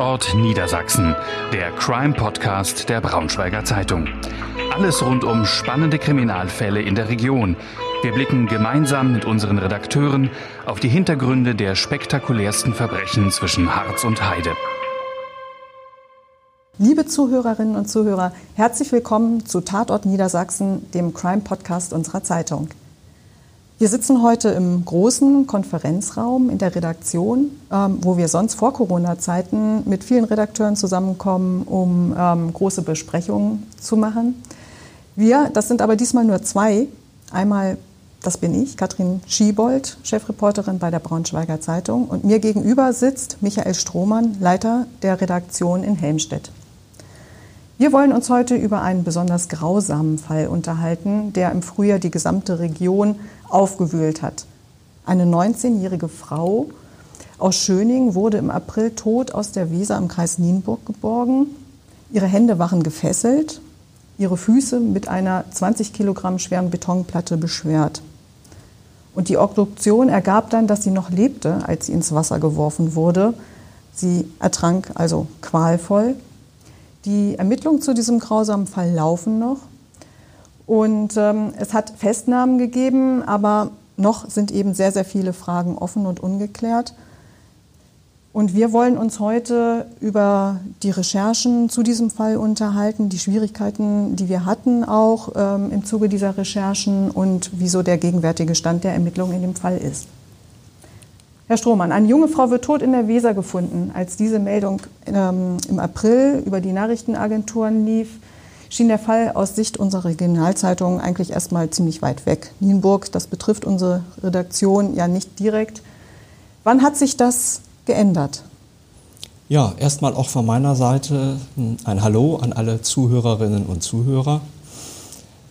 Tatort Niedersachsen, der Crime-Podcast der Braunschweiger Zeitung. Alles rund um spannende Kriminalfälle in der Region. Wir blicken gemeinsam mit unseren Redakteuren auf die Hintergründe der spektakulärsten Verbrechen zwischen Harz und Heide. Liebe Zuhörerinnen und Zuhörer, herzlich willkommen zu Tatort Niedersachsen, dem Crime-Podcast unserer Zeitung. Wir sitzen heute im großen Konferenzraum in der Redaktion, ähm, wo wir sonst vor Corona-Zeiten mit vielen Redakteuren zusammenkommen, um ähm, große Besprechungen zu machen. Wir, das sind aber diesmal nur zwei. Einmal, das bin ich, Katrin Schiebold, Chefreporterin bei der Braunschweiger Zeitung. Und mir gegenüber sitzt Michael Strohmann, Leiter der Redaktion in Helmstedt. Wir wollen uns heute über einen besonders grausamen Fall unterhalten, der im Frühjahr die gesamte Region aufgewühlt hat. Eine 19-jährige Frau aus Schöning wurde im April tot aus der Weser im Kreis Nienburg geborgen. Ihre Hände waren gefesselt, ihre Füße mit einer 20 Kilogramm schweren Betonplatte beschwert. Und die Obduktion ergab dann, dass sie noch lebte, als sie ins Wasser geworfen wurde. Sie ertrank also qualvoll die Ermittlungen zu diesem grausamen Fall laufen noch. Und ähm, es hat Festnahmen gegeben, aber noch sind eben sehr, sehr viele Fragen offen und ungeklärt. Und wir wollen uns heute über die Recherchen zu diesem Fall unterhalten, die Schwierigkeiten, die wir hatten auch ähm, im Zuge dieser Recherchen und wieso der gegenwärtige Stand der Ermittlungen in dem Fall ist. Herr Strohmann, eine junge Frau wird tot in der Weser gefunden. Als diese Meldung ähm, im April über die Nachrichtenagenturen lief, schien der Fall aus Sicht unserer Regionalzeitung eigentlich erstmal ziemlich weit weg. Nienburg, das betrifft unsere Redaktion ja nicht direkt. Wann hat sich das geändert? Ja, erstmal auch von meiner Seite ein Hallo an alle Zuhörerinnen und Zuhörer.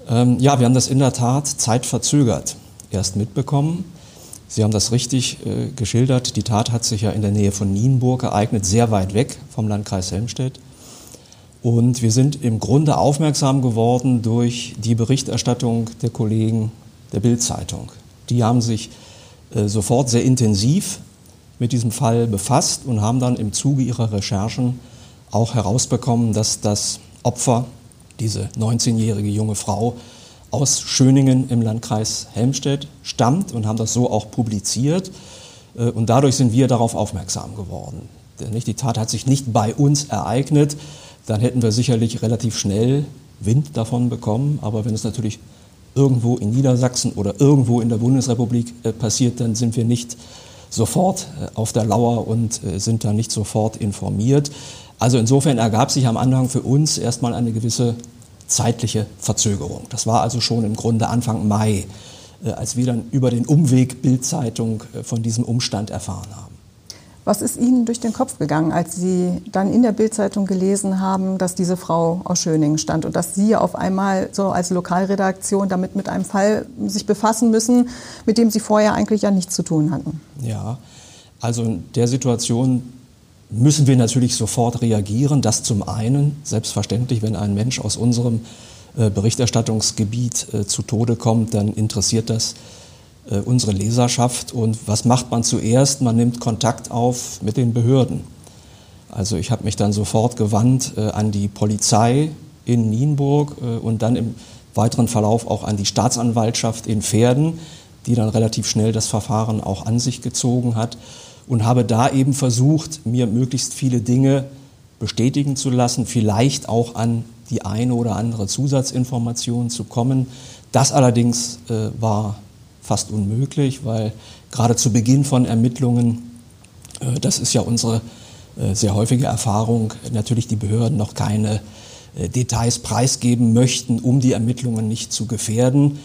Ähm, ja, wir haben das in der Tat zeitverzögert erst mitbekommen. Sie haben das richtig äh, geschildert. Die Tat hat sich ja in der Nähe von Nienburg ereignet, sehr weit weg vom Landkreis Helmstedt. Und wir sind im Grunde aufmerksam geworden durch die Berichterstattung der Kollegen der Bild-Zeitung. Die haben sich äh, sofort sehr intensiv mit diesem Fall befasst und haben dann im Zuge ihrer Recherchen auch herausbekommen, dass das Opfer, diese 19-jährige junge Frau, aus Schöningen im Landkreis Helmstedt stammt und haben das so auch publiziert. Äh, und dadurch sind wir darauf aufmerksam geworden. Denn die Tat hat sich nicht bei uns ereignet, dann hätten wir sicherlich relativ schnell Wind davon bekommen. Aber wenn es natürlich irgendwo in Niedersachsen oder irgendwo in der Bundesrepublik äh, passiert, dann sind wir nicht sofort äh, auf der Lauer und sind da nicht sofort informiert. Also insofern ergab sich am Anfang für uns erstmal eine gewisse zeitliche Verzögerung. Das war also schon im Grunde Anfang Mai, äh, als wir dann über den Umweg Bildzeitung äh, von diesem Umstand erfahren haben. Was ist Ihnen durch den Kopf gegangen, als Sie dann in der Bildzeitung gelesen haben, dass diese Frau aus Schöningen stand und dass Sie auf einmal so als Lokalredaktion damit mit einem Fall sich befassen müssen, mit dem Sie vorher eigentlich ja nichts zu tun hatten? Ja, also in der Situation müssen wir natürlich sofort reagieren. Das zum einen, selbstverständlich, wenn ein Mensch aus unserem äh, Berichterstattungsgebiet äh, zu Tode kommt, dann interessiert das äh, unsere Leserschaft. Und was macht man zuerst? Man nimmt Kontakt auf mit den Behörden. Also ich habe mich dann sofort gewandt an die Polizei in Nienburg und dann im weiteren Verlauf auch an die Staatsanwaltschaft in Pferden, die dann relativ schnell das Verfahren auch an sich gezogen hat und habe da eben versucht, mir möglichst viele Dinge bestätigen zu lassen, vielleicht auch an die eine oder andere Zusatzinformation zu kommen. Das allerdings äh, war fast unmöglich, weil gerade zu Beginn von Ermittlungen, äh, das ist ja unsere äh, sehr häufige Erfahrung, natürlich die Behörden noch keine äh, Details preisgeben möchten, um die Ermittlungen nicht zu gefährden.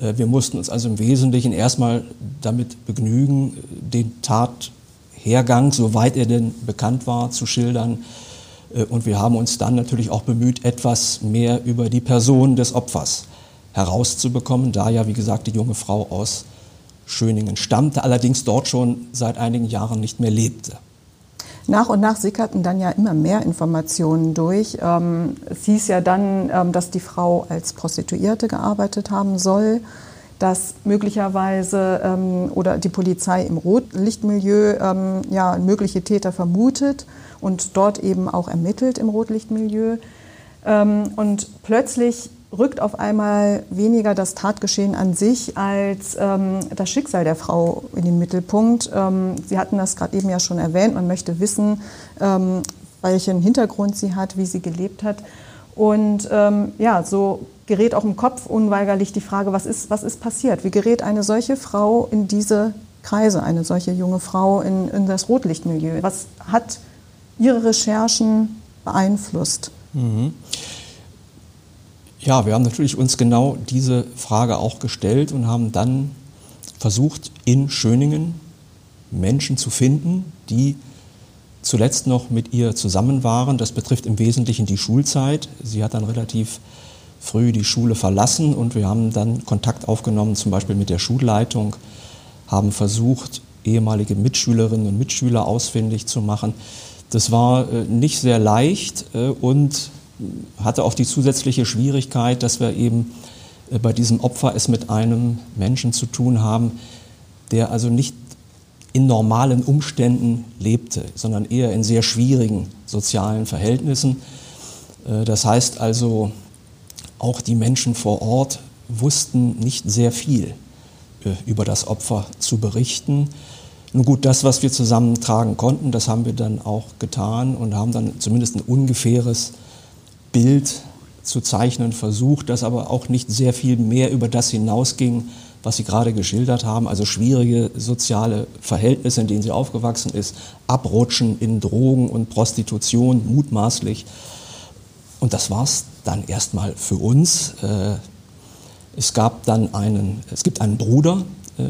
Äh, wir mussten uns also im Wesentlichen erstmal damit begnügen, den Tat Hergang, soweit er denn bekannt war, zu schildern. Und wir haben uns dann natürlich auch bemüht, etwas mehr über die Person des Opfers herauszubekommen, da ja, wie gesagt, die junge Frau aus Schöningen stammte, allerdings dort schon seit einigen Jahren nicht mehr lebte. Nach und nach sickerten dann ja immer mehr Informationen durch. Ähm, es hieß ja dann, ähm, dass die Frau als Prostituierte gearbeitet haben soll dass möglicherweise ähm, oder die Polizei im Rotlichtmilieu ähm, ja, mögliche Täter vermutet und dort eben auch ermittelt im Rotlichtmilieu. Ähm, und plötzlich rückt auf einmal weniger das Tatgeschehen an sich als ähm, das Schicksal der Frau in den Mittelpunkt. Ähm, sie hatten das gerade eben ja schon erwähnt, man möchte wissen, ähm, welchen Hintergrund sie hat, wie sie gelebt hat. Und ähm, ja, so gerät auch im Kopf unweigerlich die Frage, was ist, was ist passiert? Wie gerät eine solche Frau in diese Kreise, eine solche junge Frau in, in das Rotlichtmilieu? Was hat Ihre Recherchen beeinflusst? Mhm. Ja, wir haben natürlich uns genau diese Frage auch gestellt und haben dann versucht, in Schöningen Menschen zu finden, die zuletzt noch mit ihr zusammen waren. Das betrifft im Wesentlichen die Schulzeit. Sie hat dann relativ früh die Schule verlassen und wir haben dann Kontakt aufgenommen, zum Beispiel mit der Schulleitung, haben versucht, ehemalige Mitschülerinnen und Mitschüler ausfindig zu machen. Das war äh, nicht sehr leicht äh, und hatte auch die zusätzliche Schwierigkeit, dass wir eben äh, bei diesem Opfer es mit einem Menschen zu tun haben, der also nicht in normalen Umständen lebte, sondern eher in sehr schwierigen sozialen Verhältnissen. Äh, das heißt also, auch die Menschen vor Ort wussten nicht sehr viel äh, über das Opfer zu berichten. Nun gut, das, was wir zusammentragen konnten, das haben wir dann auch getan und haben dann zumindest ein ungefähres Bild zu zeichnen versucht, das aber auch nicht sehr viel mehr über das hinausging, was Sie gerade geschildert haben, also schwierige soziale Verhältnisse, in denen sie aufgewachsen ist, Abrutschen in Drogen und Prostitution mutmaßlich. Und das war es dann erstmal für uns. Äh, es gab dann einen, es gibt einen Bruder äh,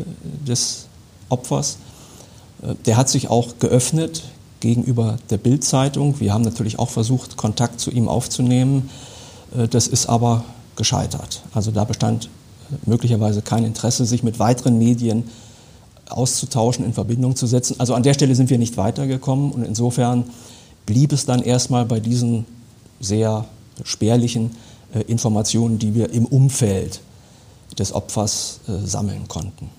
des Opfers, äh, der hat sich auch geöffnet gegenüber der Bildzeitung. Wir haben natürlich auch versucht, Kontakt zu ihm aufzunehmen. Äh, das ist aber gescheitert. Also da bestand äh, möglicherweise kein Interesse, sich mit weiteren Medien auszutauschen, in Verbindung zu setzen. Also an der Stelle sind wir nicht weitergekommen und insofern blieb es dann erstmal bei diesen sehr spärlichen äh, Informationen, die wir im Umfeld des Opfers sammeln konnten.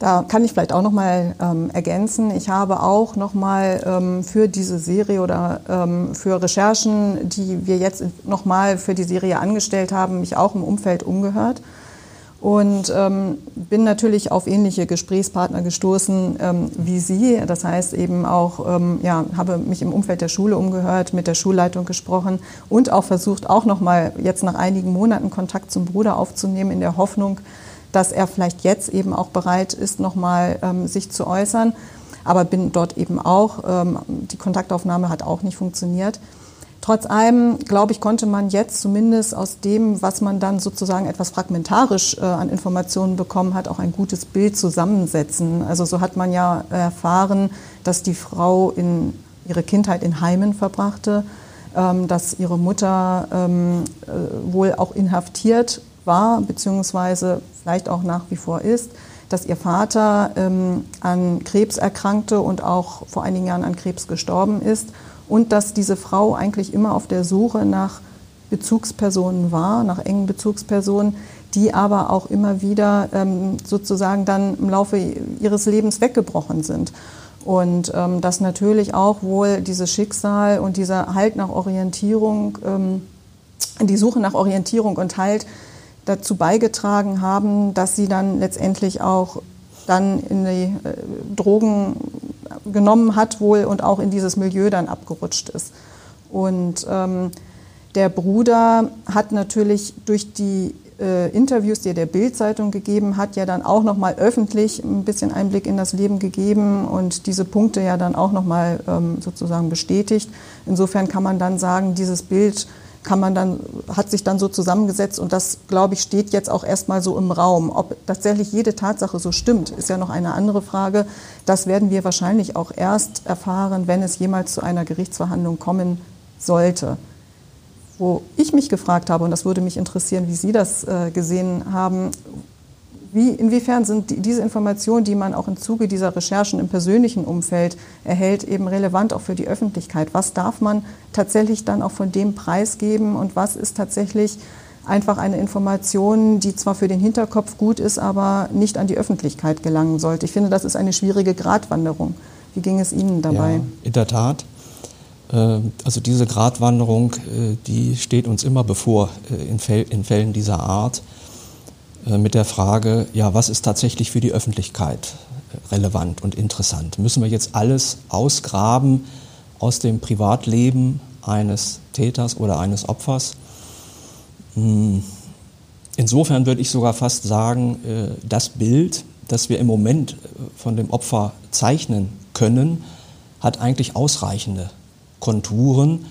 Da kann ich vielleicht auch noch mal ähm, ergänzen. Ich habe auch noch mal ähm, für diese Serie oder ähm, für Recherchen, die wir jetzt noch mal für die Serie angestellt haben, mich auch im Umfeld umgehört und ähm, bin natürlich auf ähnliche Gesprächspartner gestoßen ähm, wie Sie. Das heißt eben auch, ähm, ja, habe mich im Umfeld der Schule umgehört, mit der Schulleitung gesprochen und auch versucht, auch noch mal jetzt nach einigen Monaten Kontakt zum Bruder aufzunehmen in der Hoffnung, dass er vielleicht jetzt eben auch bereit ist, nochmal ähm, sich zu äußern. Aber bin dort eben auch, ähm, die Kontaktaufnahme hat auch nicht funktioniert. Trotz allem, glaube ich, konnte man jetzt zumindest aus dem, was man dann sozusagen etwas fragmentarisch äh, an Informationen bekommen hat, auch ein gutes Bild zusammensetzen. Also so hat man ja erfahren, dass die Frau in ihre Kindheit in Heimen verbrachte, ähm, dass ihre Mutter ähm, äh, wohl auch inhaftiert war, beziehungsweise vielleicht auch nach wie vor ist, dass ihr Vater ähm, an Krebs erkrankte und auch vor einigen Jahren an Krebs gestorben ist und dass diese Frau eigentlich immer auf der Suche nach Bezugspersonen war, nach engen Bezugspersonen, die aber auch immer wieder ähm, sozusagen dann im Laufe ihres Lebens weggebrochen sind. Und ähm, dass natürlich auch wohl dieses Schicksal und dieser Halt nach Orientierung, ähm, die Suche nach Orientierung und Halt dazu beigetragen haben, dass sie dann letztendlich auch dann in die äh, Drogen genommen hat wohl und auch in dieses Milieu dann abgerutscht ist. Und ähm, der Bruder hat natürlich durch die äh, Interviews, die er der Bild-Zeitung gegeben hat, ja dann auch nochmal öffentlich ein bisschen Einblick in das Leben gegeben und diese Punkte ja dann auch nochmal ähm, sozusagen bestätigt. Insofern kann man dann sagen, dieses Bild kann man dann, hat sich dann so zusammengesetzt und das, glaube ich, steht jetzt auch erstmal so im Raum. Ob tatsächlich jede Tatsache so stimmt, ist ja noch eine andere Frage. Das werden wir wahrscheinlich auch erst erfahren, wenn es jemals zu einer Gerichtsverhandlung kommen sollte. Wo ich mich gefragt habe, und das würde mich interessieren, wie Sie das äh, gesehen haben, wie, inwiefern sind die, diese Informationen, die man auch im Zuge dieser Recherchen im persönlichen Umfeld erhält, eben relevant auch für die Öffentlichkeit? Was darf man tatsächlich dann auch von dem preisgeben und was ist tatsächlich einfach eine Information, die zwar für den Hinterkopf gut ist, aber nicht an die Öffentlichkeit gelangen sollte. Ich finde, das ist eine schwierige Gratwanderung. Wie ging es Ihnen dabei? Ja, in der Tat. Äh, also diese Gratwanderung, äh, die steht uns immer bevor äh, in Fällen dieser Art mit der Frage, ja, was ist tatsächlich für die Öffentlichkeit relevant und interessant? Müssen wir jetzt alles ausgraben aus dem Privatleben eines Täters oder eines Opfers? Hm. Insofern würde ich sogar fast sagen, das Bild, das wir im Moment von dem Opfer zeichnen können, hat eigentlich ausreichende Konturen,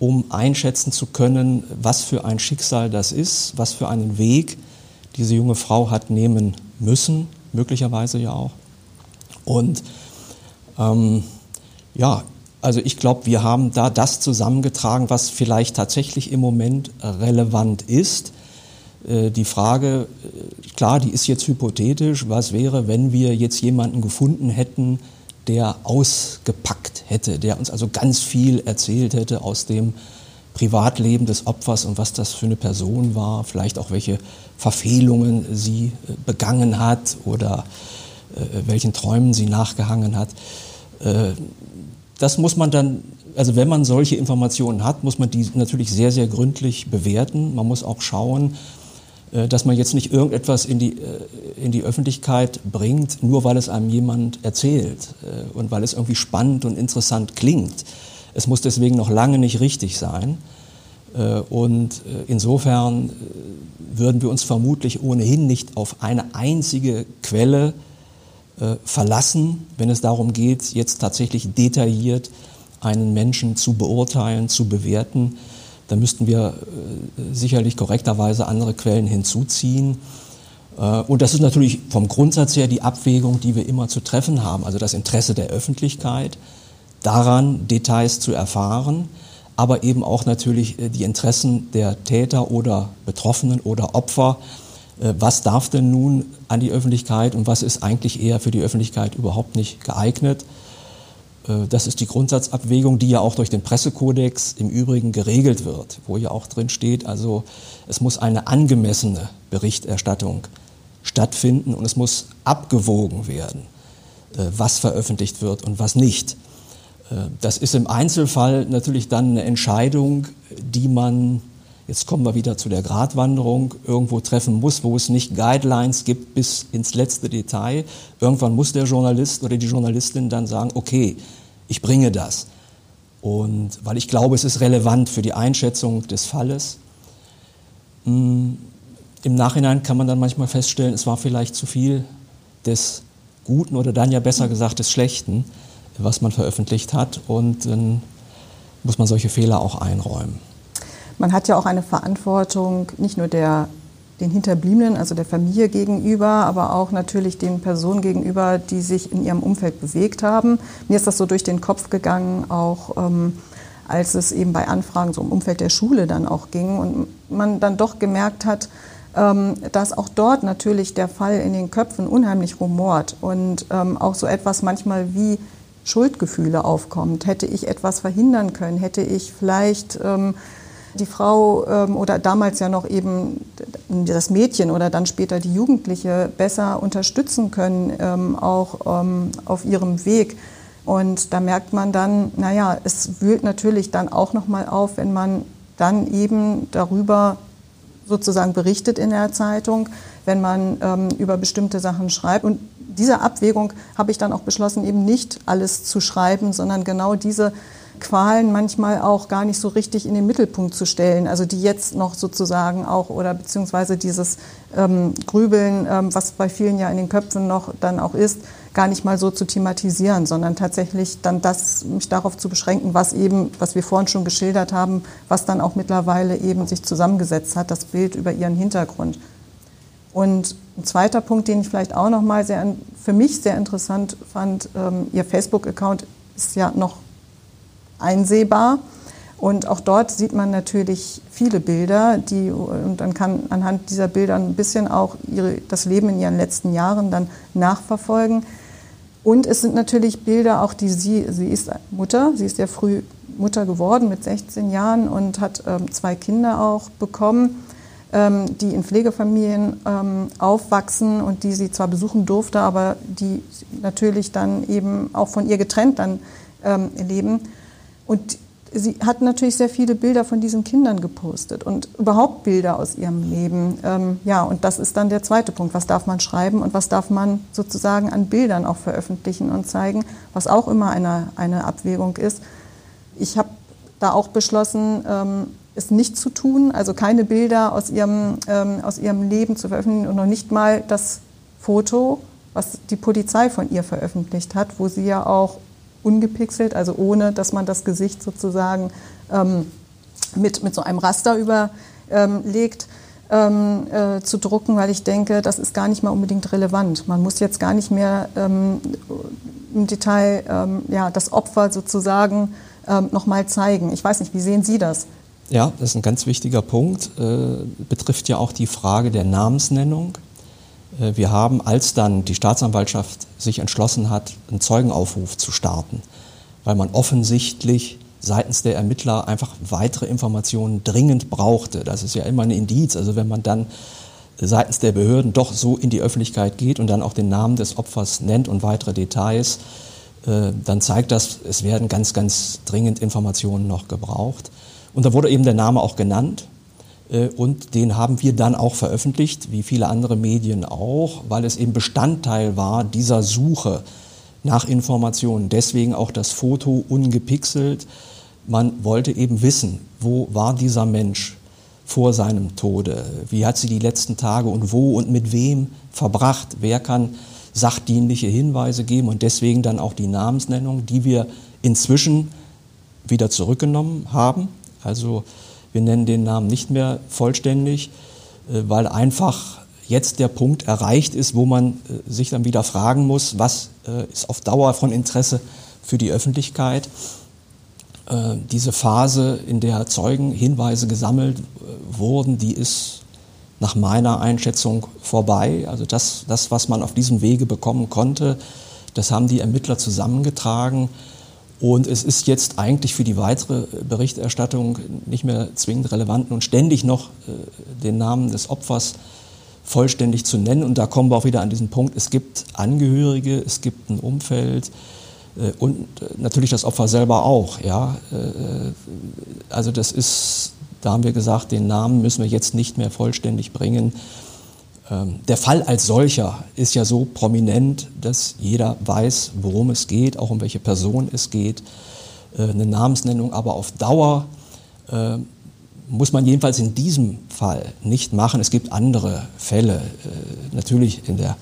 um einschätzen zu können, was für ein Schicksal das ist, was für einen Weg diese junge Frau hat nehmen müssen, möglicherweise ja auch. Und ähm, ja, also ich glaube, wir haben da das zusammengetragen, was vielleicht tatsächlich im Moment relevant ist. Äh, die Frage, äh, klar, die ist jetzt hypothetisch, was wäre, wenn wir jetzt jemanden gefunden hätten, der ausgepackt hätte, der uns also ganz viel erzählt hätte aus dem Privatleben des Opfers und was das für eine Person war, vielleicht auch welche Verfehlungen sie äh, begangen hat oder äh, welchen Träumen sie nachgehangen hat. Äh, das muss man dann, also wenn man solche Informationen hat, muss man die natürlich sehr, sehr gründlich bewerten. Man muss auch schauen, dass man jetzt nicht irgendetwas in die, in die Öffentlichkeit bringt, nur weil es einem jemand erzählt äh, und weil es irgendwie spannend und interessant klingt. Es muss deswegen noch lange nicht richtig sein. Und insofern würden wir uns vermutlich ohnehin nicht auf eine einzige Quelle verlassen, wenn es darum geht, jetzt tatsächlich detailliert einen Menschen zu beurteilen, zu bewerten da müssten wir äh, sicherlich korrekterweise andere Quellen hinzuziehen. Äh, und das ist natürlich vom Grundsatz her die Abwägung, die wir immer zu treffen haben. Also das Interesse der Öffentlichkeit, daran Details zu erfahren, aber eben auch natürlich äh, die Interessen der Täter oder Betroffenen oder Opfer. Was darf denn nun an die Öffentlichkeit und was ist eigentlich eher für die Öffentlichkeit überhaupt nicht geeignet? Äh, das ist die Grundsatzabwägung, die ja auch durch den Pressekodex im Übrigen geregelt wird, wo ja auch drin steht, also es muss eine angemessene Berichterstattung stattfinden und es muss abgewogen werden, äh, was veröffentlicht wird und was nicht. Das ist im Einzelfall natürlich dann eine Entscheidung, die man, jetzt kommen wir wieder zu der Gratwanderung, irgendwo treffen muss, wo es nicht Guidelines gibt bis ins letzte Detail. Irgendwann muss der Journalist oder die Journalistin dann sagen, okay, ich bringe das. Und weil ich glaube, es ist relevant für die Einschätzung des Falles. Hm, Im Nachhinein kann man dann manchmal feststellen, es war vielleicht zu viel des Guten oder dann ja besser gesagt des Schlechten, was man veröffentlicht hat. Und dann muss man solche Fehler auch einräumen. Man hat ja auch eine Verantwortung, nicht nur der den Hinterbliebenen, also der Familie gegenüber, aber auch natürlich den Personen gegenüber, die sich in ihrem Umfeld bewegt haben. Mir ist das so durch den Kopf gegangen, auch ähm, als es eben bei Anfragen so im Umfeld der Schule dann auch ging und man dann doch gemerkt hat, ähm, dass auch dort natürlich der Fall in den Köpfen unheimlich rumort und ähm, auch so etwas manchmal wie Schuldgefühle aufkommt. Hätte ich etwas verhindern können? Hätte ich vielleicht ähm, die Frau ähm, oder damals ja noch eben das Mädchen oder dann später die Jugendliche besser unterstützen können, ähm, auch ähm, auf ihrem Weg. Und da merkt man dann, naja, es wühlt natürlich dann auch nochmal auf, wenn man dann eben darüber sozusagen berichtet in der Zeitung, wenn man ähm, über bestimmte Sachen schreibt. Und diese Abwägung habe ich dann auch beschlossen, eben nicht alles zu schreiben, sondern genau diese Qualen manchmal auch gar nicht so richtig in den Mittelpunkt zu stellen. Also die jetzt noch sozusagen auch oder beziehungsweise dieses ähm, Grübeln, ähm, was bei vielen ja in den Köpfen noch dann auch ist, gar nicht mal so zu thematisieren, sondern tatsächlich dann das, mich darauf zu beschränken, was eben, was wir vorhin schon geschildert haben, was dann auch mittlerweile eben sich zusammengesetzt hat, das Bild über ihren Hintergrund. Und ein zweiter Punkt, den ich vielleicht auch noch mal sehr, für mich sehr interessant fand, ähm, Ihr Facebook-Account ist ja noch einsehbar. Und auch dort sieht man natürlich viele Bilder, die, und dann kann anhand dieser Bilder ein bisschen auch ihre, das Leben in ihren letzten Jahren dann nachverfolgen. Und es sind natürlich Bilder, auch die sie, sie ist Mutter, sie ist ja früh Mutter geworden mit 16 Jahren und hat ähm, zwei Kinder auch bekommen. Ähm, die in Pflegefamilien ähm, aufwachsen und die sie zwar besuchen durfte, aber die natürlich dann eben auch von ihr getrennt dann ähm, leben. Und sie hat natürlich sehr viele Bilder von diesen Kindern gepostet und überhaupt Bilder aus ihrem Leben. Ähm, ja, und das ist dann der zweite Punkt. Was darf man schreiben und was darf man sozusagen an Bildern auch veröffentlichen und zeigen, was auch immer eine, eine Abwägung ist. Ich habe da auch beschlossen, ähm, es nicht zu tun, also keine Bilder aus ihrem, ähm, aus ihrem Leben zu veröffentlichen und noch nicht mal das Foto, was die Polizei von ihr veröffentlicht hat, wo sie ja auch ungepixelt, also ohne, dass man das Gesicht sozusagen ähm, mit, mit so einem Raster überlegt, ähm, äh, zu drucken, weil ich denke, das ist gar nicht mal unbedingt relevant. Man muss jetzt gar nicht mehr ähm, im Detail ähm, ja, das Opfer sozusagen ähm, nochmal zeigen. Ich weiß nicht, wie sehen Sie das? Ja, das ist ein ganz wichtiger Punkt. Äh, betrifft ja auch die Frage der Namensnennung. Äh, wir haben, als dann die Staatsanwaltschaft sich entschlossen hat, einen Zeugenaufruf zu starten, weil man offensichtlich seitens der Ermittler einfach weitere Informationen dringend brauchte. Das ist ja immer ein Indiz. Also wenn man dann seitens der Behörden doch so in die Öffentlichkeit geht und dann auch den Namen des Opfers nennt und weitere Details, äh, dann zeigt das, es werden ganz, ganz dringend Informationen noch gebraucht. Und da wurde eben der Name auch genannt. Äh, und den haben wir dann auch veröffentlicht, wie viele andere Medien auch, weil es eben Bestandteil war dieser Suche nach Informationen. Deswegen auch das Foto ungepixelt. Man wollte eben wissen, wo war dieser Mensch vor seinem Tode? Wie hat sie die letzten Tage und wo und mit wem verbracht? Wer kann sachdienliche Hinweise geben? Und deswegen dann auch die Namensnennung, die wir inzwischen wieder zurückgenommen haben. Also wir nennen den Namen nicht mehr vollständig, äh, weil einfach jetzt der Punkt erreicht ist, wo man äh, sich dann wieder fragen muss, was äh, ist auf Dauer von Interesse für die Öffentlichkeit. Diese Phase, in der Zeugen Hinweise gesammelt wurden, die ist nach meiner Einschätzung vorbei. Also das, das, was man auf diesem Wege bekommen konnte, das haben die Ermittler zusammengetragen. Und es ist jetzt eigentlich für die weitere Berichterstattung nicht mehr zwingend relevant und ständig noch äh, den Namen des Opfers vollständig zu nennen. Und da kommen wir auch wieder an diesen Punkt, es gibt Angehörige, es gibt ein Umfeld äh, und äh, natürlich das Opfer selber auch. Ja? Also das ist, da haben wir gesagt, den Namen müssen wir jetzt nicht mehr vollständig bringen. Ähm, der Fall als solcher ist ja so prominent, dass jeder weiß, worum es geht, auch um welche Person es geht. Äh, eine Namensnennung aber auf Dauer äh, muss man jedenfalls in diesem Fall nicht machen. Es gibt andere Fälle, äh, natürlich in der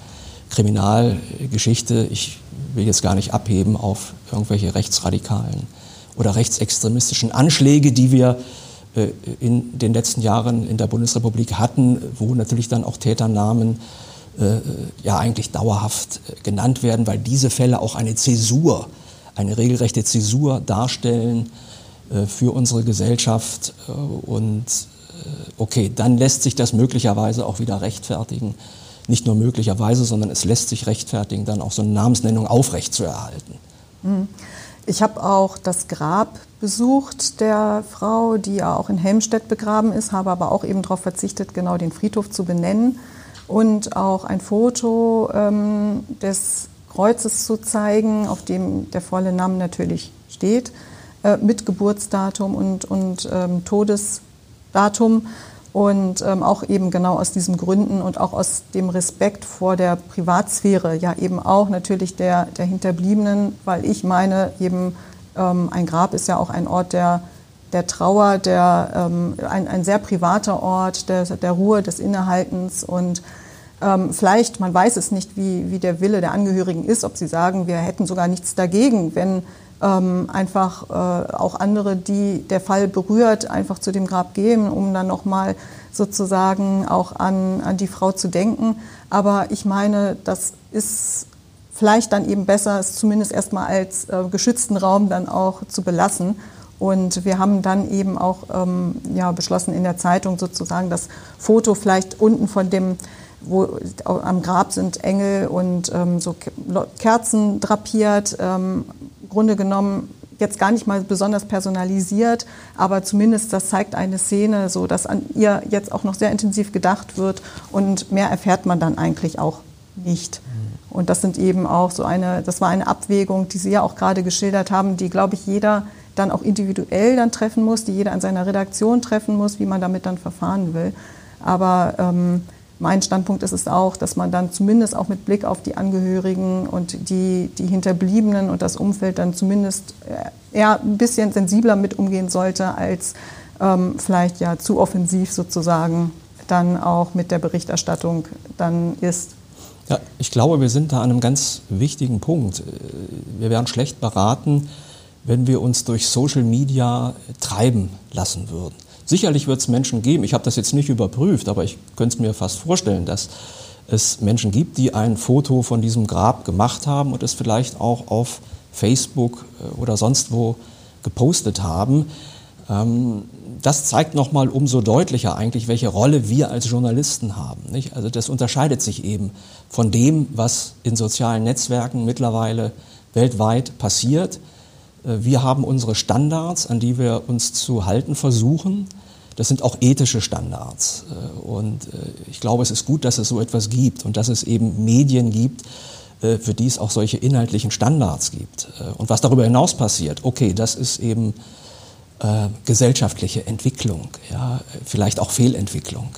Kriminalgeschichte. Ich will jetzt gar nicht abheben auf irgendwelche rechtsradikalen oder rechtsextremistischen Anschläge, die wir in den letzten Jahren in der Bundesrepublik hatten, wo natürlich dann auch Täternamen äh, ja eigentlich dauerhaft äh, genannt werden, weil diese Fälle auch eine Zäsur, eine regelrechte Zäsur darstellen für unsere Gesellschaft. Und okay, dann lässt sich das möglicherweise auch wieder rechtfertigen. Nicht nur möglicherweise, sondern es lässt sich rechtfertigen, dann auch so eine Namensnennung aufrechtzuerhalten. Mhm. Ich habe auch das Grab besucht der Frau, die ja auch in Helmstedt begraben ist, habe aber auch eben darauf verzichtet, genau den Friedhof zu benennen und auch ein Foto ähm, des Kreuzes zu zeigen, auf dem der volle Name natürlich steht, äh, mit Geburtsdatum und, und ähm, Todesdatum. Und ähm, auch eben genau aus diesen Gründen und auch aus dem Respekt vor der Privatsphäre, ja eben auch natürlich der, der Hinterbliebenen, weil ich meine, eben ähm, ein Grab ist ja auch ein Ort der, der Trauer, der, ähm, ein, ein sehr privater Ort der, der Ruhe, des Innehaltens und ähm, vielleicht, man weiß es nicht, wie, wie der Wille der Angehörigen ist, ob sie sagen, wir hätten sogar nichts dagegen, wenn ähm, einfach äh, auch andere, die der Fall berührt, einfach zu dem Grab gehen, um dann nochmal sozusagen auch an, an die Frau zu denken. Aber ich meine, das ist vielleicht dann eben besser, es zumindest erstmal als äh, geschützten Raum dann auch zu belassen. Und wir haben dann eben auch ähm, ja, beschlossen in der Zeitung sozusagen das Foto vielleicht unten von dem wo am Grab sind Engel und ähm, so Kerzen drapiert, ähm, Grunde genommen jetzt gar nicht mal besonders personalisiert, aber zumindest das zeigt eine Szene, so dass an ihr jetzt auch noch sehr intensiv gedacht wird und mehr erfährt man dann eigentlich auch nicht. Und das sind eben auch so eine, das war eine Abwägung, die Sie ja auch gerade geschildert haben, die, glaube ich, jeder dann auch individuell dann treffen muss, die jeder an seiner Redaktion treffen muss, wie man damit dann verfahren will. Aber ähm, mein Standpunkt ist es auch, dass man dann zumindest auch mit Blick auf die Angehörigen und die, die Hinterbliebenen und das Umfeld dann zumindest äh, eher ein bisschen sensibler mit umgehen sollte, als ähm, vielleicht ja zu offensiv sozusagen dann auch mit der Berichterstattung dann ist. Ja, ich glaube, wir sind da an einem ganz wichtigen Punkt. Wir wären schlecht beraten, wenn wir uns durch Social Media treiben lassen würden. Sicherlich wird es Menschen geben, ich habe das jetzt nicht überprüft, aber ich könnte es mir fast vorstellen, dass es Menschen gibt, die ein Foto von diesem Grab gemacht haben und es vielleicht auch auf Facebook äh, oder sonst wo gepostet haben. Ähm, das zeigt nochmal umso deutlicher eigentlich, welche Rolle wir als Journalisten haben. Nicht? Also das unterscheidet sich eben von dem, was in sozialen Netzwerken mittlerweile weltweit passiert. Äh, wir haben unsere Standards, an die wir uns zu halten versuchen. Das sind auch ethische Standards. Äh, und äh, ich glaube, es ist gut, dass es so etwas gibt und dass es eben Medien gibt, für die es auch solche inhaltlichen Standards gibt. Und was darüber hinaus passiert, okay, das ist eben äh, gesellschaftliche Entwicklung, ja, vielleicht auch Fehlentwicklung.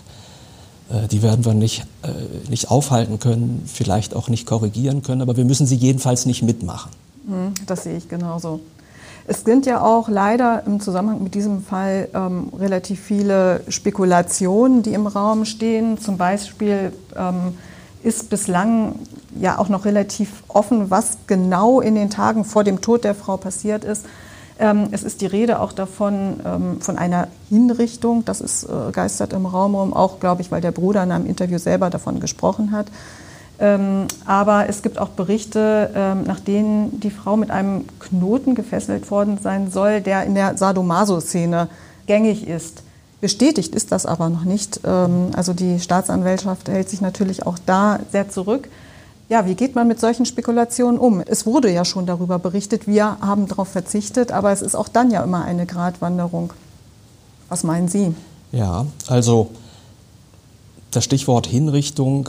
Äh, die werden wir nicht, äh, nicht aufhalten können, vielleicht auch nicht korrigieren können, aber wir müssen sie jedenfalls nicht mitmachen. Hm, das sehe ich genauso. Es sind ja auch leider im Zusammenhang mit diesem Fall ähm, relativ viele Spekulationen, die im Raum stehen. Zum Beispiel ähm, ist bislang ja auch noch relativ offen, was genau in den Tagen vor dem Tod der Frau passiert ist. Ähm, es ist die Rede auch davon, ähm, von einer Hinrichtung. Das ist äh, geistert im Raum rum, auch, glaube ich, weil der Bruder in einem Interview selber davon gesprochen hat. Ähm, aber es gibt auch Berichte, nach denen die Frau mit einem Knoten gefesselt worden sein soll, der in der Sadomaso-Szene gängig ist. Bestätigt ist das aber noch nicht. Also die Staatsanwaltschaft hält sich natürlich auch da sehr zurück. Ja, wie geht man mit solchen Spekulationen um? Es wurde ja schon darüber berichtet, wir haben darauf verzichtet, aber es ist auch dann ja immer eine Gratwanderung. Was meinen Sie? Ja, also das Stichwort Hinrichtung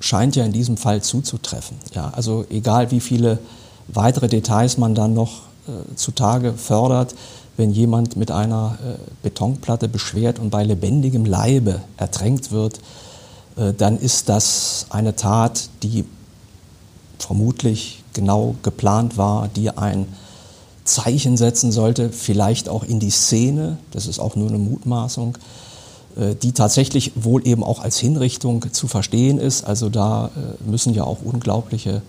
scheint ja in diesem Fall zuzutreffen. Ja, also egal wie viele weitere Details man dann noch äh, zutage fördert, wenn jemand mit einer äh, Betonplatte beschwert und bei lebendigem Leibe ertränkt wird, dann ist das eine Tat, die vermutlich genau geplant war, die ein Zeichen setzen sollte, vielleicht auch in die Szene, das ist auch nur eine Mutmaßung, äh, die tatsächlich wohl eben auch als Hinrichtung zu verstehen ist. Also da äh, müssen ja auch unglaubliche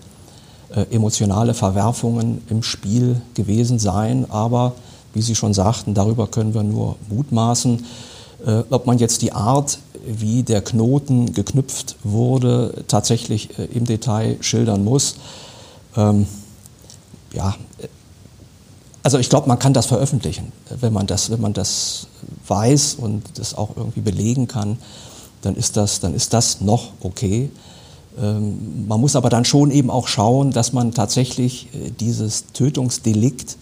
emotionale Verwerfungen im Spiel gewesen sein. Aber wie Sie schon sagten, darüber können wir nur mutmaßen. Ob man jetzt die Art wie der Knoten geknüpft wurde, tatsächlich äh, im Detail schildern muss. Ähm, ja, also ich glaube, man kann das veröffentlichen, wenn man das, wenn man das weiß und das auch irgendwie belegen kann, dann ist das, dann ist das noch okay. Ähm, man muss aber dann schon eben auch schauen, dass man tatsächlich äh, dieses Tötungsdelikt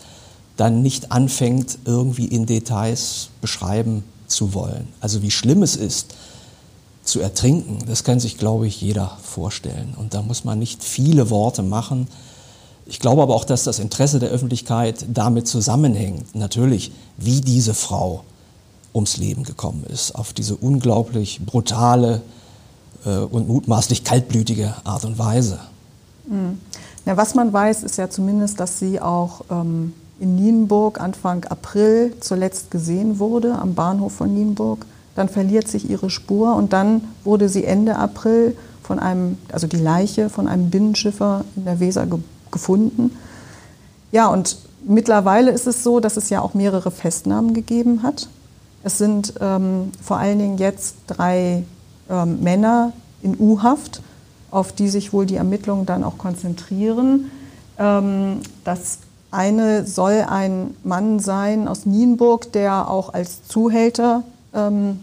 dann nicht anfängt, irgendwie in Details beschreiben zu wollen. Also wie schlimm es ist, zu ertrinken, das kann sich, glaube ich, jeder vorstellen. Und da muss man nicht viele Worte machen. Ich glaube aber auch, dass das Interesse der Öffentlichkeit damit zusammenhängt, natürlich, wie diese Frau ums Leben gekommen ist, auf diese unglaublich brutale äh, und mutmaßlich kaltblütige Art und Weise. Ja, was man weiß, ist ja zumindest, dass sie auch ähm, in Nienburg Anfang April zuletzt gesehen wurde, am Bahnhof von Nienburg dann verliert sich ihre Spur und dann wurde sie Ende April von einem, also die Leiche von einem Binnenschiffer in der Weser ge gefunden. Ja, und mittlerweile ist es so, dass es ja auch mehrere Festnahmen gegeben hat. Es sind ähm, vor allen Dingen jetzt drei ähm, Männer in U-Haft, auf die sich wohl die Ermittlungen dann auch konzentrieren. Ähm, das eine soll ein Mann sein aus Nienburg, der auch als Zuhälter ähm,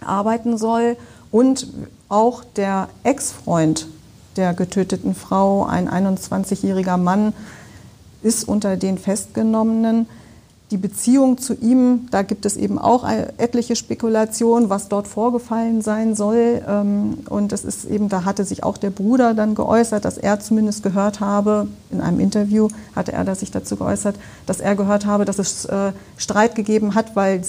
arbeiten soll. Und auch der Ex-Freund der getöteten Frau, ein 21-jähriger Mann, ist unter den Festgenommenen. Die Beziehung zu ihm, da gibt es eben auch etliche Spekulationen, was dort vorgefallen sein soll. Ähm, und das ist eben, da hatte sich auch der Bruder dann geäußert, dass er zumindest gehört habe, in einem Interview hatte er sich dazu geäußert, dass er gehört habe, dass es äh, Streit gegeben hat, weil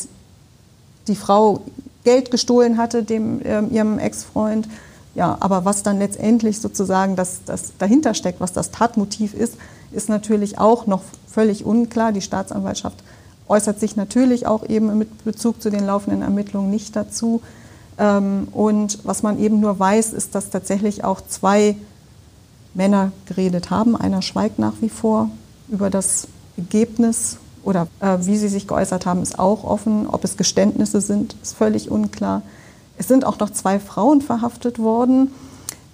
die Frau Geld gestohlen hatte, dem, ähm, ihrem Ex-Freund. Ja, aber was dann letztendlich sozusagen das, das dahinter steckt, was das Tatmotiv ist, ist natürlich auch noch völlig unklar. Die Staatsanwaltschaft äußert sich natürlich auch eben mit Bezug zu den laufenden Ermittlungen nicht dazu. Ähm, und was man eben nur weiß, ist, dass tatsächlich auch zwei Männer geredet haben. Einer schweigt nach wie vor über das Ergebnis oder äh, wie sie sich geäußert haben, ist auch offen. Ob es Geständnisse sind, ist völlig unklar. Es sind auch noch zwei Frauen verhaftet worden,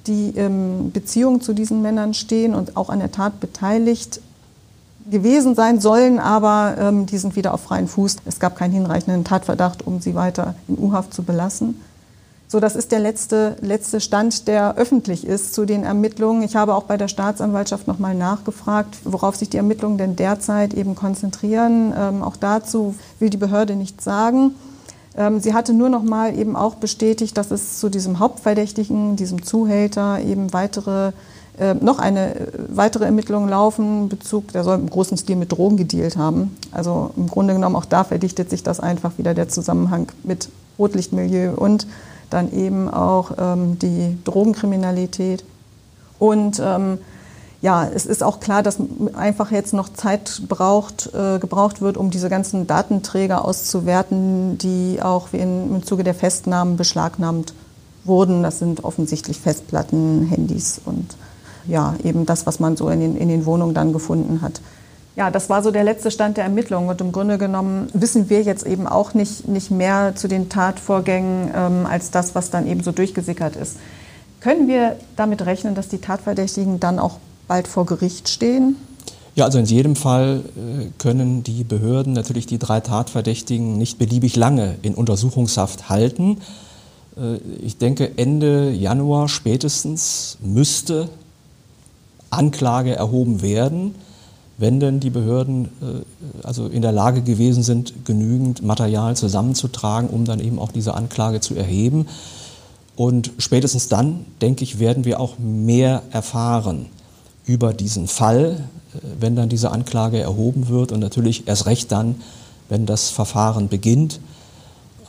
die in Beziehung zu diesen Männern stehen und auch an der Tat beteiligt gewesen sein sollen, aber ähm, die sind wieder auf freien Fuß. Es gab keinen hinreichenden Tatverdacht, um sie weiter in U-Haft zu belassen. So, das ist der letzte, letzte Stand, der öffentlich ist zu den Ermittlungen. Ich habe auch bei der Staatsanwaltschaft nochmal nachgefragt, worauf sich die Ermittlungen denn derzeit eben konzentrieren. Ähm, auch dazu will die Behörde nichts sagen. Ähm, sie hatte nur noch mal eben auch bestätigt, dass es zu diesem Hauptverdächtigen, diesem Zuhälter eben weitere äh, noch eine äh, weitere Ermittlung laufen, Bezug, der soll im großen Stil mit Drogen gedealt haben. Also im Grunde genommen auch da verdichtet sich das einfach wieder der Zusammenhang mit Rotlichtmilieu und dann eben auch ähm, die Drogenkriminalität. Und ähm, ja, es ist auch klar, dass einfach jetzt noch Zeit braucht, äh, gebraucht wird, um diese ganzen Datenträger auszuwerten, die auch in, im Zuge der Festnahmen beschlagnahmt wurden. Das sind offensichtlich Festplatten, Handys und ja, eben das, was man so in den, in den Wohnungen dann gefunden hat. Ja, das war so der letzte Stand der Ermittlungen. Und im Grunde genommen wissen wir jetzt eben auch nicht, nicht mehr zu den Tatvorgängen ähm, als das, was dann eben so durchgesickert ist. Können wir damit rechnen, dass die Tatverdächtigen dann auch bald vor Gericht stehen? Ja, also in jedem Fall äh, können die Behörden natürlich die drei Tatverdächtigen nicht beliebig lange in Untersuchungshaft halten. Äh, ich denke, Ende Januar spätestens müsste Anklage erhoben werden, wenn denn die Behörden äh, also in der Lage gewesen sind, genügend Material zusammenzutragen, um dann eben auch diese Anklage zu erheben. Und spätestens dann, denke ich, werden wir auch mehr erfahren über diesen Fall, äh, wenn dann diese Anklage erhoben wird und natürlich erst recht dann, wenn das Verfahren beginnt.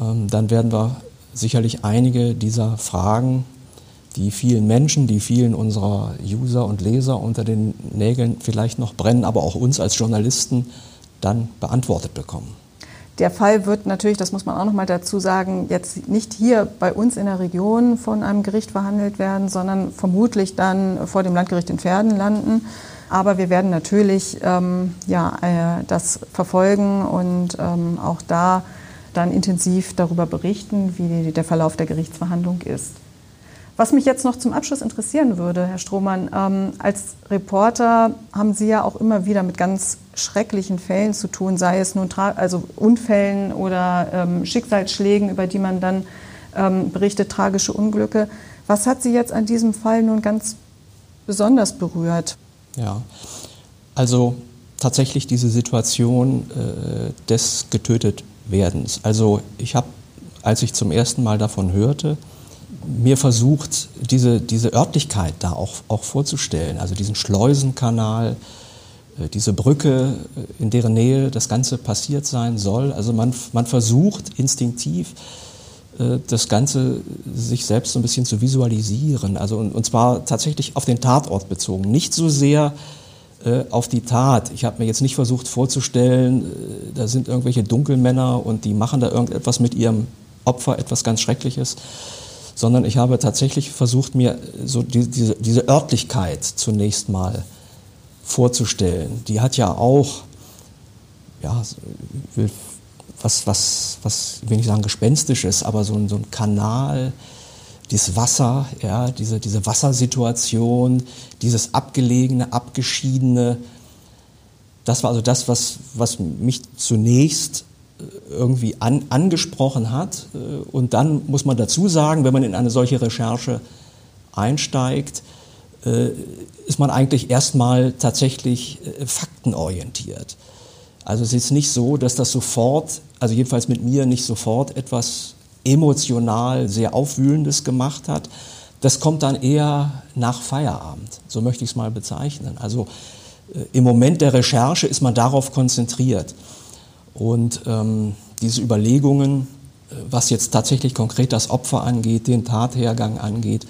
Ähm, dann werden wir sicherlich einige dieser Fragen die vielen Menschen, die vielen unserer User und Leser unter den Nägeln vielleicht noch brennen, aber auch uns als Journalisten dann beantwortet bekommen. Der Fall wird natürlich, das muss man auch noch mal dazu sagen, jetzt nicht hier bei uns in der Region von einem Gericht verhandelt werden, sondern vermutlich dann vor dem Landgericht in Pferden landen. Aber wir werden natürlich ähm, ja, äh, das verfolgen und ähm, auch da dann intensiv darüber berichten, wie der Verlauf der Gerichtsverhandlung ist. Was mich jetzt noch zum Abschluss interessieren würde, Herr Strohmann, ähm, als Reporter haben Sie ja auch immer wieder mit ganz schrecklichen Fällen zu tun, sei es nun also Unfällen oder ähm, Schicksalsschlägen, über die man dann ähm, berichtet, tragische Unglücke. Was hat Sie jetzt an diesem Fall nun ganz besonders berührt? Ja, also tatsächlich diese Situation äh, des Getötetwerdens. Also ich habe, als ich zum ersten Mal davon hörte, mir versucht, diese, diese Örtlichkeit da auch, auch vorzustellen, also diesen Schleusenkanal, äh, diese Brücke, äh, in deren Nähe das Ganze passiert sein soll. Also man, man versucht instinktiv, äh, das Ganze sich selbst so ein bisschen zu visualisieren. Also und, und zwar tatsächlich auf den Tatort bezogen. Nicht so sehr auf die Tat. Ich habe mir jetzt nicht versucht vorzustellen, da sind irgendwelche Dunkelmänner und die machen da irgendetwas mit ihrem Opfer, etwas ganz Schreckliches sondern ich habe tatsächlich versucht, mir so die, diese, diese Örtlichkeit zunächst mal vorzustellen. Die hat ja auch, ja, was, was, was, will ich sagen, gespenstisches, aber so ein, so ein Kanal, dieses Wasser, ja, diese, diese Wassersituation, dieses abgelegene, abgeschiedene, das war also das, was, was mich zunächst irgendwie an, angesprochen hat. Äh, und dann muss man dazu sagen, wenn man in eine solche Recherche einsteigt, äh, ist man eigentlich erstmal tatsächlich äh, faktenorientiert. Also es ist nicht so, dass das sofort, also jedenfalls mit mir nicht sofort etwas emotional sehr Aufwühlendes gemacht hat. Das kommt dann eher nach Feierabend, so möchte ich es mal bezeichnen. Also im Moment der Recherche ist man darauf konzentriert. Und ähm, diese Überlegungen, äh, was jetzt tatsächlich konkret das Opfer angeht, den Tathergang angeht,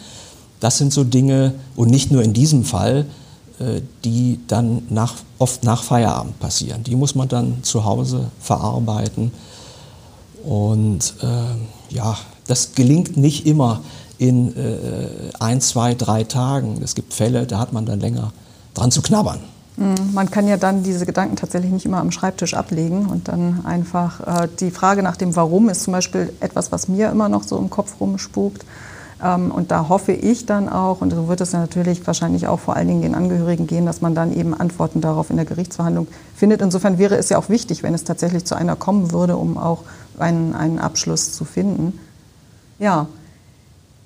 das sind so Dinge, und nicht nur in diesem Fall, äh, die dann nach, oft nach Feierabend passieren. Die muss man dann zu Hause verarbeiten. Und äh, ja, das gelingt nicht immer in äh, ein, zwei, drei Tagen. Es gibt Fälle, da hat man dann länger dran zu knabbern. Mhm. Man kann ja dann diese Gedanken tatsächlich nicht immer am Schreibtisch ablegen und dann einfach äh, die Frage nach dem Warum ist zum Beispiel etwas, was mir immer noch so im Kopf rumspukt. Ähm, und da hoffe ich dann auch, und so wird es natürlich wahrscheinlich auch vor allen Dingen den Angehörigen gehen, dass man dann eben Antworten darauf in der Gerichtsverhandlung findet. Insofern wäre es ja auch wichtig, wenn es tatsächlich zu einer kommen würde, um auch einen, einen Abschluss zu finden. Ja,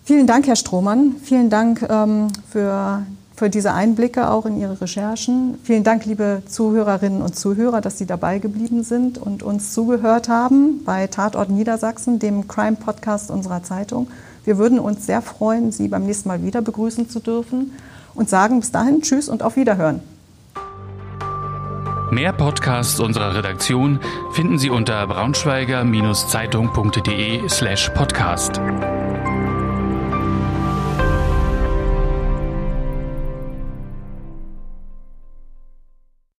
vielen Dank, Herr Strohmann. Vielen Dank ähm, für für diese Einblicke auch in Ihre Recherchen. Vielen Dank, liebe Zuhörerinnen und Zuhörer, dass Sie dabei geblieben sind und uns zugehört haben bei Tatort Niedersachsen, dem Crime-Podcast unserer Zeitung. Wir würden uns sehr freuen, Sie beim nächsten Mal wieder begrüßen zu dürfen und sagen bis dahin Tschüss und auf Wiederhören. Mehr Podcasts unserer Redaktion finden Sie unter braunschweiger-zeitung.de slash podcast.